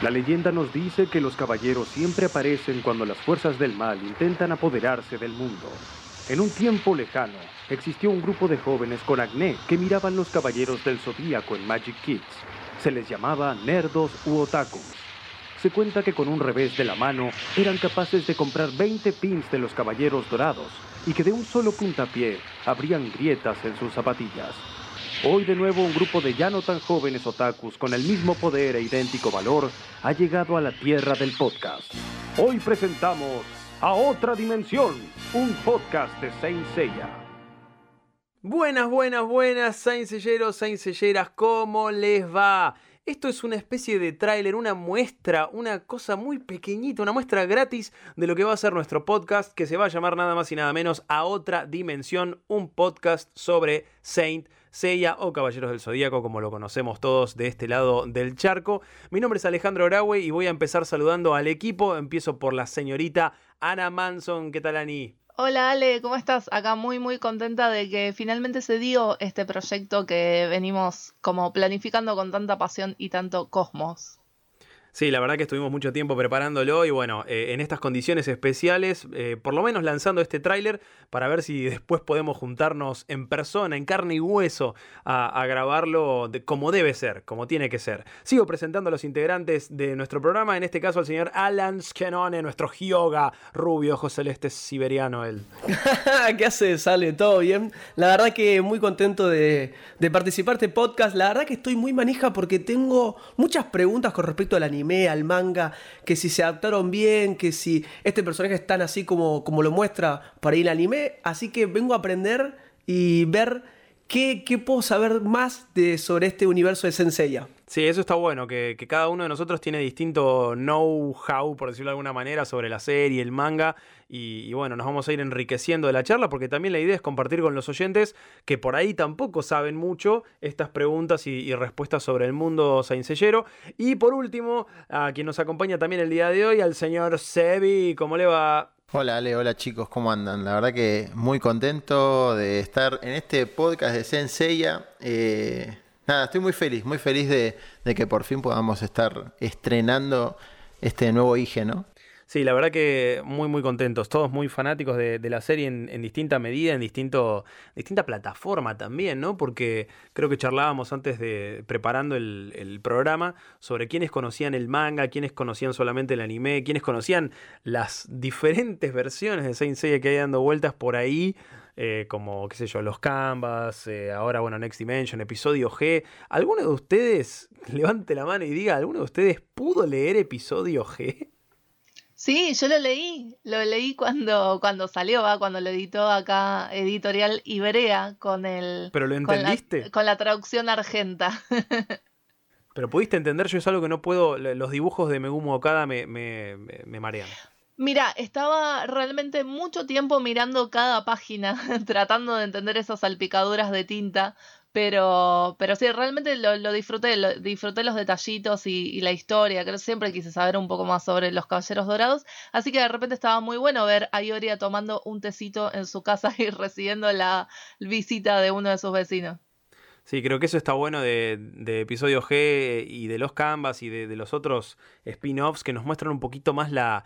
La leyenda nos dice que los caballeros siempre aparecen cuando las fuerzas del mal intentan apoderarse del mundo. En un tiempo lejano, existió un grupo de jóvenes con acné que miraban los caballeros del zodíaco en Magic Kids. Se les llamaba nerdos u otakus. Se cuenta que con un revés de la mano eran capaces de comprar 20 pins de los caballeros dorados y que de un solo puntapié habrían grietas en sus zapatillas. Hoy de nuevo un grupo de ya no tan jóvenes otakus con el mismo poder e idéntico valor ha llegado a la tierra del podcast. Hoy presentamos a Otra Dimensión, un podcast de Saint Seiya. Buenas, buenas, buenas, Saint Selleros, Saint ¿cómo les va? Esto es una especie de tráiler, una muestra, una cosa muy pequeñita, una muestra gratis de lo que va a ser nuestro podcast, que se va a llamar nada más y nada menos a otra dimensión, un podcast sobre Saint Seiya o Caballeros del Zodíaco, como lo conocemos todos de este lado del charco. Mi nombre es Alejandro Graue y voy a empezar saludando al equipo. Empiezo por la señorita Ana Manson. ¿Qué tal, Ani? Hola Ale, ¿cómo estás? Acá muy muy contenta de que finalmente se dio este proyecto que venimos como planificando con tanta pasión y tanto cosmos. Sí, la verdad que estuvimos mucho tiempo preparándolo y bueno, eh, en estas condiciones especiales, eh, por lo menos lanzando este tráiler para ver si después podemos juntarnos en persona, en carne y hueso, a, grabarlo como debe ser, como tiene que ser. Sigo presentando a los integrantes de nuestro programa, en este caso al señor Alan Skenone, nuestro Hyoga rubio, ojo celeste siberiano él. ¿Qué hace? Sale todo bien. La verdad que muy contento de, de participar en este podcast. La verdad que estoy muy manija porque tengo muchas preguntas con respecto al anime al manga, que si se adaptaron bien, que si este personaje es tan así como, como lo muestra para ir al anime. Así que vengo a aprender y ver qué, qué puedo saber más de, sobre este universo de Senseiya. Sí, eso está bueno, que, cada uno de nosotros tiene distinto know-how, por decirlo de alguna manera, sobre la serie, el manga, y, bueno, nos vamos a ir enriqueciendo de la charla, porque también la idea es compartir con los oyentes que por ahí tampoco saben mucho estas preguntas y, respuestas sobre el mundo saincellero. Y por último, a quien nos acompaña también el día de hoy, al señor Sebi, ¿cómo le va? Hola Ale, hola chicos, ¿cómo andan? La verdad que muy contento de estar en este podcast de Senseiya. Nada, estoy muy feliz, muy feliz de, que por fin podamos estar estrenando este nuevo IG, ¿no? Sí, la verdad que muy, muy contentos. Todos muy fanáticos de, la serie en, distinta medida, en distinto, distinta plataforma también, ¿no? Porque creo que charlábamos antes de preparando el, programa sobre quiénes conocían el manga, quiénes conocían solamente el anime, quiénes conocían las diferentes versiones de Saint Seiya que hay dando vueltas por ahí. Eh, como, qué sé yo, los Canvas, eh, ahora, bueno, Next Dimension, episodio G. ¿Alguno de ustedes, levante la mano y diga, ¿alguno de ustedes pudo leer episodio G? Sí, yo lo leí, lo leí cuando, cuando salió, ¿va? cuando lo editó acá Editorial Ibrea con el... ¿Pero lo entendiste? Con la, traducción argenta. Pero pudiste entender, yo es algo que no puedo, los dibujos de Megumo Okada me, me, me marean. Mira, estaba realmente mucho tiempo mirando cada página, tratando de entender esas salpicaduras de tinta, pero, pero sí, realmente lo, disfruté, disfruté los detallitos y, la historia, creo que siempre quise saber un poco más sobre los Caballeros Dorados, así que de repente estaba muy bueno ver a Ioria tomando un tecito en su casa y recibiendo la visita de uno de sus vecinos. Sí, creo que eso está bueno de, episodio G y de los Canvas y de, los otros spin-offs que nos muestran un poquito más la,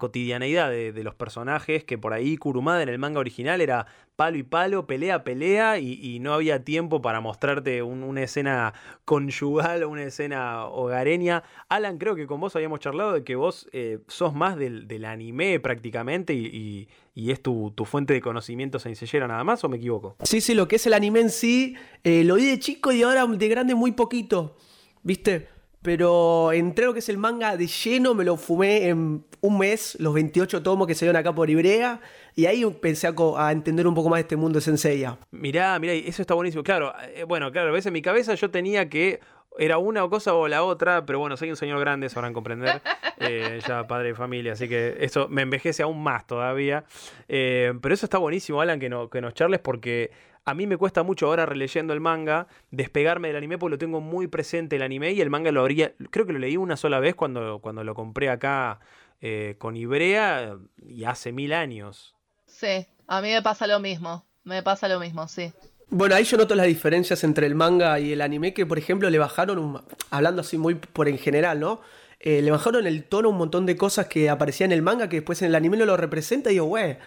cotidianeidad de, los personajes, que por ahí Kurumada en el manga original era palo y palo, pelea, pelea, y, no había tiempo para mostrarte una escena conyugal o una escena hogareña. Alan, creo que con vos habíamos charlado de que vos eh, sos más del, anime prácticamente y, es tu, fuente de conocimiento sencillera nada más, ¿o me equivoco? Sí, sí, lo que es el anime en sí, eh, lo vi de chico y ahora de grande muy poquito, ¿viste? Pero entré lo que es el manga de lleno, me lo fumé en un mes, los 28 tomos que se dieron acá por Ibrea, y ahí empecé a, entender un poco más de este mundo de Senseiya. Mirá, mirá, eso está buenísimo. Claro, eh, bueno, claro, a veces en mi cabeza yo tenía que era una cosa o la otra, pero bueno, soy un señor grande, sabrán comprender, eh, ya padre de familia, así que eso me envejece aún más todavía. Eh, pero eso está buenísimo, Alan, que nos charles porque a mí me cuesta mucho ahora releyendo el manga despegarme del anime porque lo tengo muy presente el anime y el manga lo habría, creo que lo leí una sola vez cuando, cuando lo compré acá eh, con Ibrea y hace mil años. Sí, a mí me pasa lo mismo, me pasa lo mismo, sí. Bueno, ahí yo noto las diferencias entre el manga y el anime, que por ejemplo le bajaron, hablando así muy por en general, ¿no? eh, le bajaron el tono a un montón de cosas que aparecían en el manga que después en el anime no lo representa y digo, güey,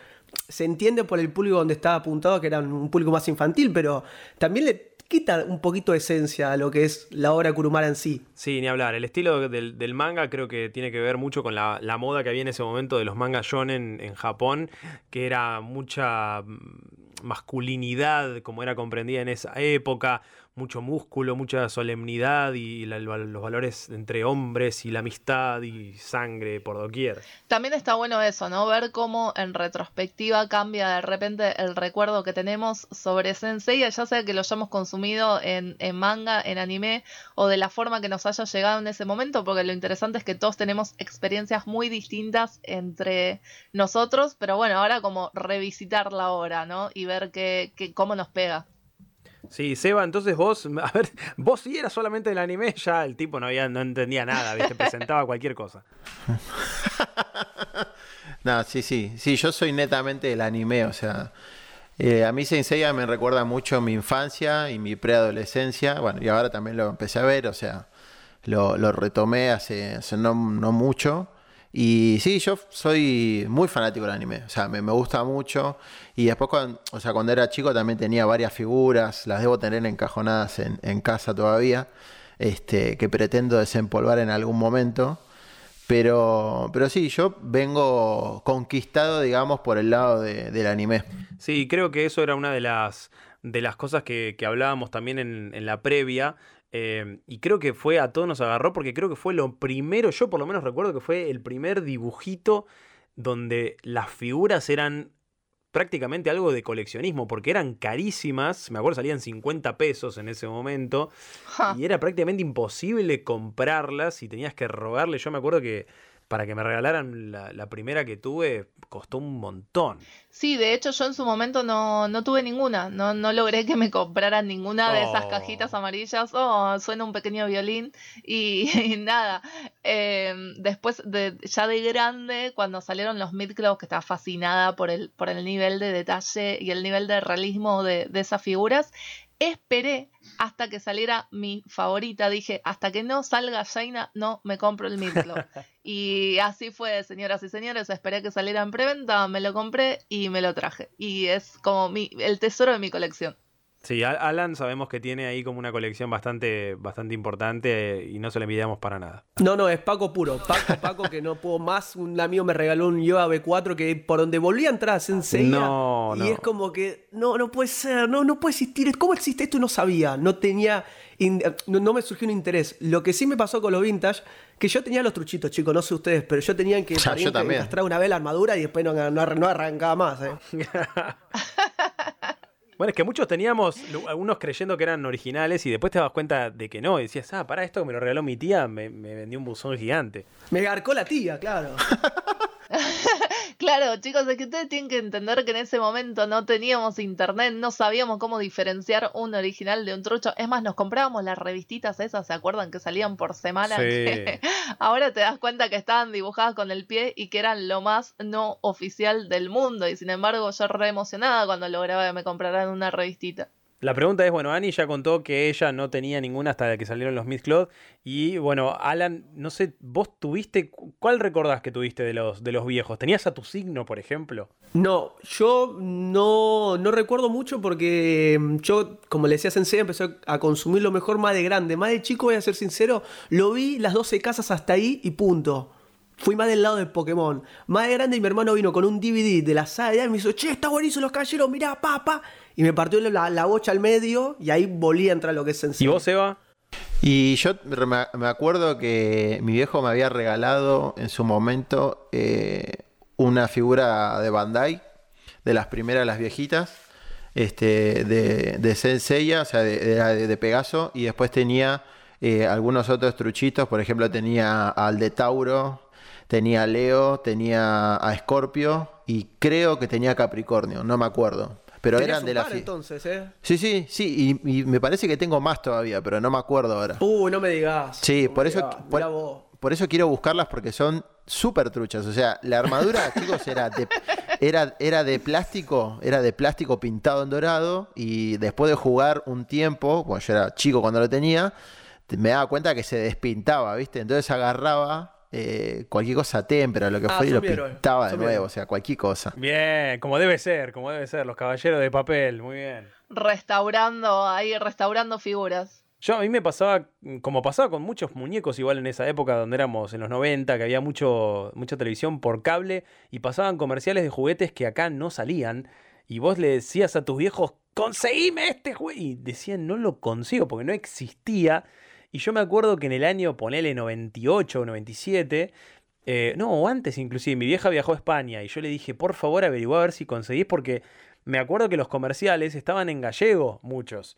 se entiende por el público donde estaba apuntado que era un público más infantil, pero también le quita un poquito de esencia a lo que es la obra Kurumara en sí. Sí, ni hablar. El estilo del, manga creo que tiene que ver mucho con la, moda que había en ese momento de los mangas shonen en Japón, que era mucha mm, masculinidad como era comprendida en esa época, mucho músculo, mucha solemnidad y los valores entre hombres y la amistad y sangre por doquier. También está bueno eso, ¿no? Ver cómo en retrospectiva cambia de repente el recuerdo que tenemos sobre Sensei, ya sea que lo hayamos consumido en, en manga, en anime o de la forma que nos haya llegado en ese momento, porque lo interesante es que todos tenemos experiencias muy distintas entre nosotros, pero bueno, ahora como revisitar la obra, ¿no? Y ver que, cómo nos pega. Sí, Seba, entonces vos, a ver, vos sí eras solamente del anime, ya el tipo no había, no entendía nada, ¿viste? presentaba cualquier cosa. no, sí, sí, sí, yo soy netamente del anime, o sea, eh, a mí Senseiya me recuerda mucho mi infancia y mi preadolescencia, bueno, y ahora también lo empecé a ver, o sea, lo, retomé hace, no, no mucho. Y sí, yo soy muy fanático del anime, o sea, me, gusta mucho. Y después, cuando, o sea, cuando era chico también tenía varias figuras, las debo tener encajonadas en, en casa todavía, este, que pretendo desempolvar en algún momento. Pero, pero sí, yo vengo conquistado, digamos, por el lado del anime. Sí, creo que eso era una de las, de las cosas que, que hablábamos también en, en la previa, Em, y creo que fue a todos nos agarró porque creo que fue lo primero, yo por lo menos recuerdo que fue el primer dibujito donde las figuras eran prácticamente algo de coleccionismo, porque eran carísimas, me acuerdo salían 50 pesos en ese momento, y era prácticamente imposible comprarlas y tenías que rogarle, yo me acuerdo que para que me regalaran la, primera que tuve costó un montón. Sí, de hecho yo en su momento no, no tuve ninguna, no, no logré que me compraran ninguna de esas oh. cajitas amarillas. Oh, suena un pequeño violín y, nada. Em, después, de, ya de grande, cuando salieron los mid que estaba fascinada por el, por el nivel de detalle y el nivel de realismo de, de esas figuras Esperé hasta que saliera mi favorita. Dije, hasta que no salga Jaina, no me compro el Midclo. y así fue, señoras y señores. Esperé que saliera en preventa, me lo compré y me lo traje. Y es como mi, el tesoro de mi colección. Sí, Alan sabemos que tiene ahí como una colección bastante, bastante importante y no se le envidiamos para nada. No, no, es Paco puro. Paco, Paco, que no puedo más. Un amigo me regaló un Yoga B4 que por donde volví a entrar a Sensei. No, y es como que, no, no puede ser, no, no puede existir. ¿Cómo existe esto? No sabía, no tenía, no, me surgió un interés. Lo que sí me pasó con los vintage, que yo tenía los truchitos, chicos, no sé ustedes, pero yo tenía que, yo también. una vez la armadura y después no, no, arrancaba más. ¿eh? Bueno, es que muchos teníamos, algunos creyendo que eran originales y después te das cuenta de que no. Y decías, ah, para esto que me lo regaló mi tía, me, me vendió un buzón gigante. Me garcó la tía, claro. Claro, chicos, es que ustedes tienen que entender que en ese momento no teníamos internet, no sabíamos cómo diferenciar un original de un trucho. Es más, nos comprábamos las revistitas esas, ¿se acuerdan? Que salían por semana. ahora te das cuenta que estaban dibujadas con el pie y que eran lo más no oficial del mundo. Y sin embargo, yo re emocionada cuando lograba que me compraran una revistita. La pregunta es, bueno, Annie ya contó que ella no tenía ninguna hasta que salieron los Miss Cloud. Y bueno, Alan, no sé, vos tuviste, ¿cuál recordás que tuviste de los, de los viejos? ¿Tenías a tu signo, por ejemplo? No, yo no, no recuerdo mucho porque mm, yo, como le decía Sensei, empecé a consumir lo mejor más de grande. Más de chico, voy a ser sincero, lo vi las 12 casas hasta ahí y punto. Fui más del lado de Pokémon. Más de grande y mi hermano vino con un DVD de la saga y me hizo, che, está buenísimo los caballeros, mirá, papá y me partió la, bocha al medio y ahí volví a entrar lo que es sencillo. ¿Y vos, Eva? Y yo me acuerdo que mi viejo me había regalado en su momento eh, una figura de Bandai, de las primeras, las viejitas, este, de, de Senseiya, o sea, de, de, Pegaso, y después tenía eh, algunos otros truchitos, por ejemplo, tenía al de Tauro, tenía a Leo, tenía a Scorpio y creo que tenía Capricornio, no me acuerdo. Pero eran de la entonces, ¿eh? Sí, sí, sí, y, me parece que tengo más todavía, pero no me acuerdo ahora. Uy, no me digas. Sí, por eso por, eso quiero buscarlas porque son súper truchas. O sea, la armadura, chicos, era de, era, era de plástico, era de plástico pintado en dorado y después de jugar un tiempo, bueno, yo era chico cuando lo tenía, me daba cuenta que se despintaba, ¿viste? Entonces agarraba eh, cualquier cosa témpera, lo que Ah, fuera, y lo pintaba de nuevo, o sea, cualquier cosa. Bien, como debe ser, como debe ser, los caballeros de papel, muy bien. Restaurando, ahí restaurando figuras. Yo a mí me pasaba, como pasaba con muchos muñecos igual en esa época donde éramos en los 90, que había mucho, mucha televisión por cable y pasaban comerciales de juguetes que acá no salían y vos le decías a tus viejos, conseguime este juguete y decían, no lo consigo porque no existía. Y yo me acuerdo que en el año, ponele 98 o 97, eh, no, o antes inclusive, mi vieja viajó a España y yo le dije, por favor averiguá a ver si conseguís porque me acuerdo que los comerciales estaban en gallego, muchos.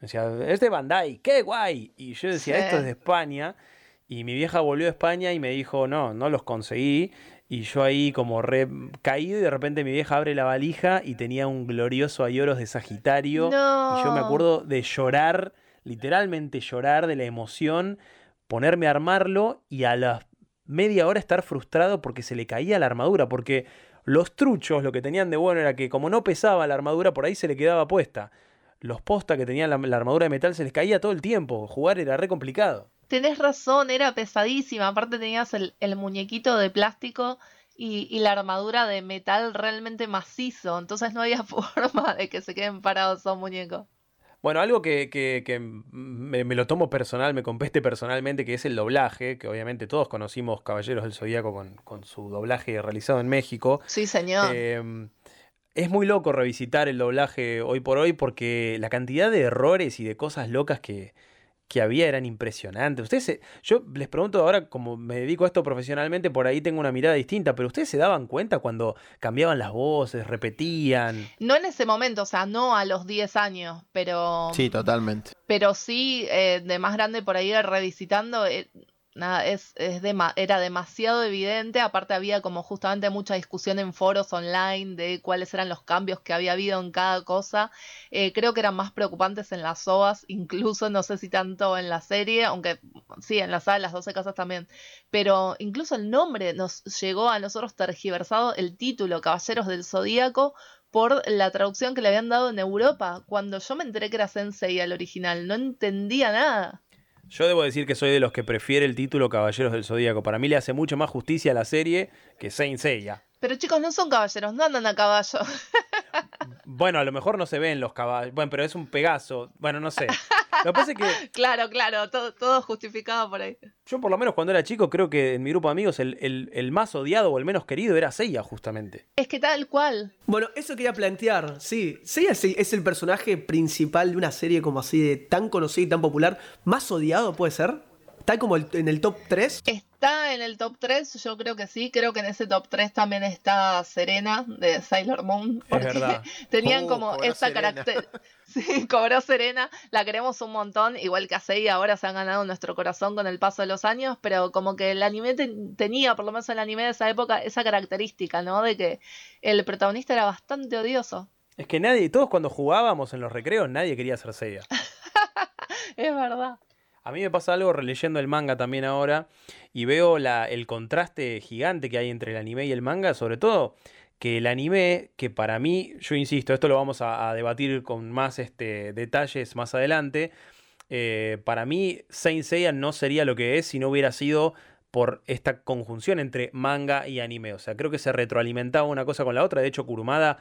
Decía, es de Bandai, qué guay. Y yo decía, Sí. esto es de España. Y mi vieja volvió a España y me dijo, no, no los conseguí. Y yo ahí como re caído y de repente mi vieja abre la valija y tenía un glorioso Ayoros de Sagitario. No. Y yo me acuerdo de llorar, literalmente llorar de la emoción, ponerme a armarlo y a la media hora estar frustrado porque se le caía la armadura. Porque los truchos lo que tenían de bueno era que como no pesaba la armadura, por ahí se le quedaba puesta. Los postas que tenían la, la armadura de metal se les caía todo el tiempo. Jugar era re complicado. Tenés razón, era pesadísima. Aparte tenías el, el muñequito de plástico y, y la armadura de metal realmente macizo. Entonces no había forma de que se queden parados esos muñecos. Bueno, algo que, que- que me, me lo tomo personal, me compete personalmente, que es el doblaje, que obviamente todos conocimos Caballeros del Zodíaco con, con su doblaje realizado en México. Sí, señor. Eh, es muy loco revisitar el doblaje hoy por hoy porque la cantidad de errores y de cosas locas que, que había eran impresionantes. Ustedes, se- yo les pregunto ahora, como me dedico a esto profesionalmente, por ahí tengo una mirada distinta, pero ustedes se daban cuenta cuando cambiaban las voces, repetían. No en ese momento, o sea, no a los 10 años, pero Sí, totalmente. pero sí eh, de más grande por ahí revisitando eh, nada es, era demasiado evidente aparte había como justamente mucha discusión en foros online de cuáles eran los cambios que había habido en cada cosa Eh, creo que eran más preocupantes en las OAS incluso no sé si tanto en la serie aunque sí en la sala las 12 casas también pero incluso el nombre nos llegó a nosotros tergiversado el título Caballeros del Zodíaco por la traducción que le habían dado en Europa. Cuando yo me enteré que era Sensei al original, no entendía nada. Yo debo decir que soy de los que prefiere el título Caballeros del Zodíaco. Para mí le hace mucho más justicia a la serie que Saint Seiya. Pero chicos, no son caballeros, no andan a caballo. Bueno, a lo mejor no se ven los caballos. Bueno, pero es un Pegaso. Bueno, no sé. Lo que pasa es que claro, claro, todo, todo justificado por ahí. Yo por lo menos cuando era chico creo que en mi grupo de amigos el, el- el más odiado o el menos querido era Seiya justamente. Es que tal cual. Bueno, eso quería plantear, sí. Seiya es el, es el personaje principal de una serie como así de tan conocida y tan popular, más odiado puede ser. Está como el- en el top 3. Está en el top 3, yo creo que sí. Creo que en ese top 3 también está Serena de Sailor Moon. Porque verdad. tenían Uh, como esa carácter. Sí, cobró Serena. La queremos un montón. Igual que a Sei, ahora se han ganado nuestro corazón con el paso de los años. Pero como que el anime ten- tenía, por lo menos el anime de esa época, esa característica, ¿no? De que el protagonista era bastante odioso. Es que nadie, todos cuando jugábamos en los recreos, nadie quería ser Seiya. Es verdad. A mí me pasa algo releyendo el manga también ahora y veo el contraste gigante que hay entre el anime y el manga, sobre todo que el anime, que para mí, yo insisto, esto lo vamos a, a debatir con más este, detalles más adelante, eh, para mí Saint Seiya no sería lo que es si no hubiera sido por esta conjunción entre manga y anime. O sea, creo que se retroalimentaba una cosa con la otra. De hecho, Kurumada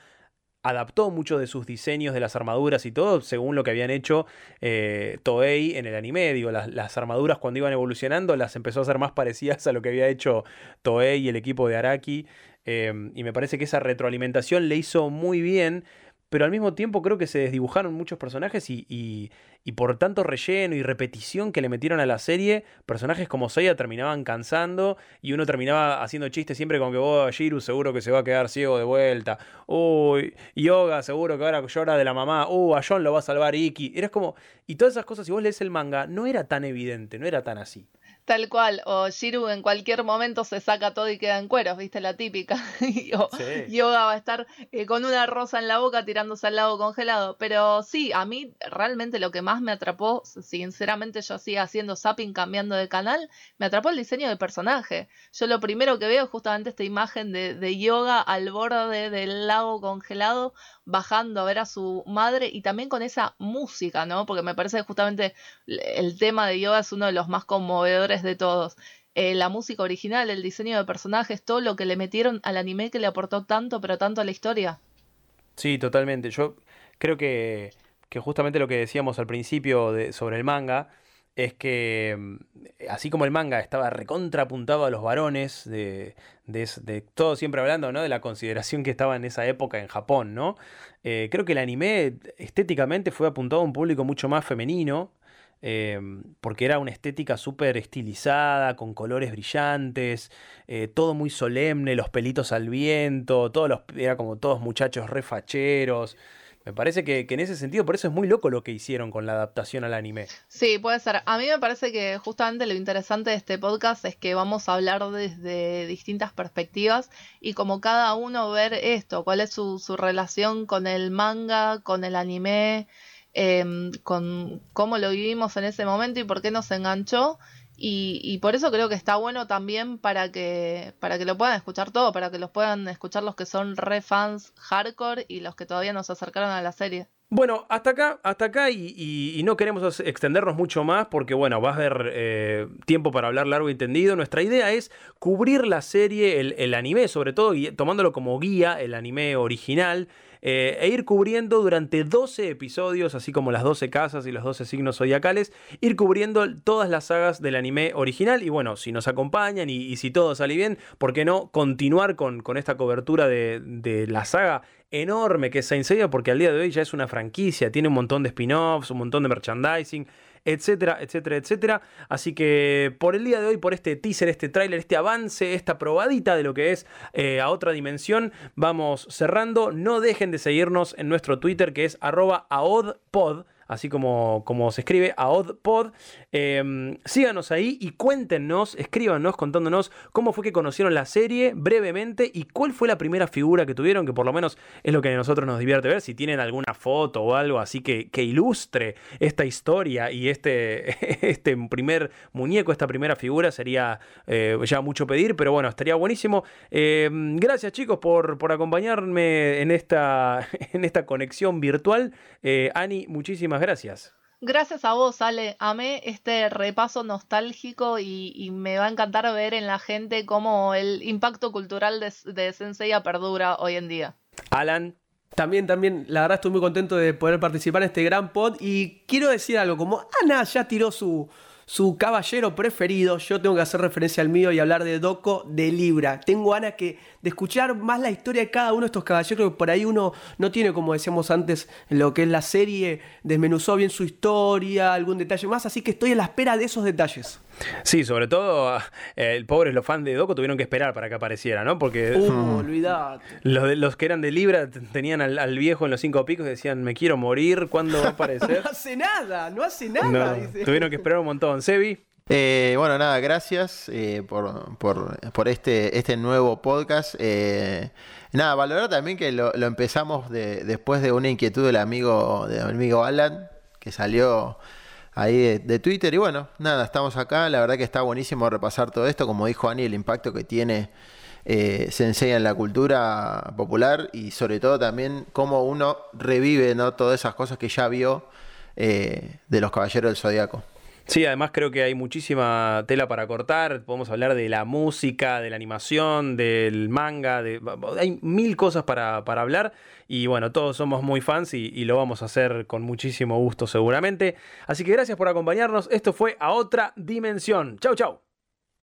adaptó muchos de sus diseños de las armaduras y todo según lo que habían hecho eh, Toei en el anime. Digo, las, armaduras cuando iban evolucionando las empezó a hacer más parecidas a lo que había hecho Toei y el equipo de Araki. eh, y me parece que esa retroalimentación le hizo muy bien. Pero al mismo tiempo creo que se desdibujaron muchos personajes y, y- y por tanto relleno y repetición que le metieron a la serie, personajes como Seiya terminaban cansando y uno terminaba haciendo chistes siempre con que vos, Jiru, seguro que se va a quedar ciego de vuelta. Uy, Yoga, seguro que ahora llora de la mamá. Uh, a John lo va a salvar Iki. Eras como. Y todas esas cosas, si vos lees el manga, no era tan evidente, no era tan así. Tal cual, o Shiru en cualquier momento se saca todo y queda en cueros, viste la típica. o Yoga va a estar eh, con una rosa en la boca tirándose al lago congelado. Pero sí, a mí realmente lo que más me atrapó, sinceramente yo hacía haciendo zapping cambiando de canal, me atrapó el diseño del personaje. Yo lo primero que veo es justamente esta imagen de, de yoga al borde del lago congelado, bajando a ver a su madre y también con esa música, ¿no? Porque me parece que justamente el tema de yoga es uno de los más conmovedores de todos. Eh, la música original, el diseño de personajes, todo lo que le metieron al anime que le aportó tanto, pero tanto a la historia. Sí, totalmente. Yo creo que, que justamente lo que decíamos al principio de, sobre el manga es que mm, así como el manga estaba recontrapuntado a los varones, de, de, todo siempre hablando ¿no? de la consideración que estaba en esa época en Japón, ¿no? Eh, creo que el anime estéticamente fue apuntado a un público mucho más femenino, em, porque era una estética súper estilizada, con colores brillantes, eh, todo muy solemne, los pelitos al viento, todos los, era como todos muchachos refacheros. Me parece que, en ese sentido, por eso es muy loco lo que hicieron con la adaptación al anime. Sí, puede ser. A mí me parece que justamente lo interesante de este podcast es que vamos a hablar desde distintas perspectivas y como cada uno ver esto, cuál es su, su relación con el manga, con el anime, em, con cómo lo vivimos en ese momento y por qué nos enganchó. Y, por eso creo que está bueno también para que, para que lo puedan escuchar todo, para que los puedan escuchar los que son re fans hardcore y los que todavía nos acercaron a la serie. Bueno, hasta acá, hasta acá y, no queremos extendernos mucho más porque, bueno, va a haber eh, tiempo para hablar largo y tendido. Nuestra idea es cubrir la serie, el, el anime sobre todo, y tomándolo como guía, el anime original. Eh, e ir cubriendo durante 12 episodios, así como las 12 casas y los 12 signos zodiacales, ir cubriendo todas las sagas del anime original. Y bueno, si nos acompañan y, si todo sale bien, ¿por qué no continuar con, con esta cobertura de, de la saga enorme que es Saint Seiya? Porque al día de hoy ya es una franquicia, tiene un montón de spin-offs, un montón de merchandising etcétera, etcétera, etcétera. Así que por el día de hoy, por este teaser, este tráiler, este avance, esta probadita de lo que es eh, a otra dimensión, vamos cerrando. No dejen de seguirnos en nuestro Twitter que es arroba aodpod así como, como se escribe, a OddPod. Em, síganos ahí y cuéntenos, escríbanos contándonos cómo fue que conocieron la serie brevemente y cuál fue la primera figura que tuvieron, que por lo menos es lo que a nosotros nos divierte ver. Si tienen alguna foto o algo así que, que ilustre esta historia y este, este primer muñeco, esta primera figura, sería eh, ya mucho pedir, pero bueno, estaría buenísimo. Em, gracias chicos por, por acompañarme en esta, en esta conexión virtual. Eh, Ani, muchísimas gracias. Gracias a vos, Ale. Amé este repaso nostálgico y, me va a encantar ver en la gente cómo el impacto cultural de, de Senseiya perdura hoy en día. Alan. También, también, la verdad estoy muy contento de poder participar en este gran pod y quiero decir algo, como Ana ya tiró su, su caballero preferido, yo tengo que hacer referencia al mío y hablar de Doco de Libra. Tengo ganas que, de escuchar más la historia de cada uno de estos caballeros, que por ahí uno no tiene, como decíamos antes, lo que es la serie, desmenuzó bien su historia, algún detalle más, así que estoy a la espera de esos detalles. Sí, sobre todo eh, el pobre los fans de Doco tuvieron que esperar para que apareciera, ¿no? Porque uh, los, los, que eran de Libra tenían al, viejo en los cinco picos y decían, me quiero morir, ¿cuándo va a aparecer? no hace nada, no hace nada. tuvieron que esperar un montón. Sebi. Eh, bueno, nada, gracias eh, por, por, este, este nuevo podcast. nada, valorar también que lo, empezamos después de una inquietud del amigo, del amigo Alan, que salió ahí de, Twitter. Y bueno, nada, estamos acá. La verdad que está buenísimo repasar todo esto. Como dijo Ani, el impacto que tiene eh, Sensei en la cultura popular y sobre todo también cómo uno revive ¿no? todas esas cosas que ya vio eh, de los Caballeros del Zodíaco. Sí, además creo que hay muchísima tela para cortar. Podemos hablar de la música, de la animación, del manga. Hay mil cosas para, hablar. Y bueno, todos somos muy fans y, y, lo vamos a hacer con muchísimo gusto seguramente. Así que gracias por acompañarnos. Esto fue A Otra Dimensión. Chau, chau.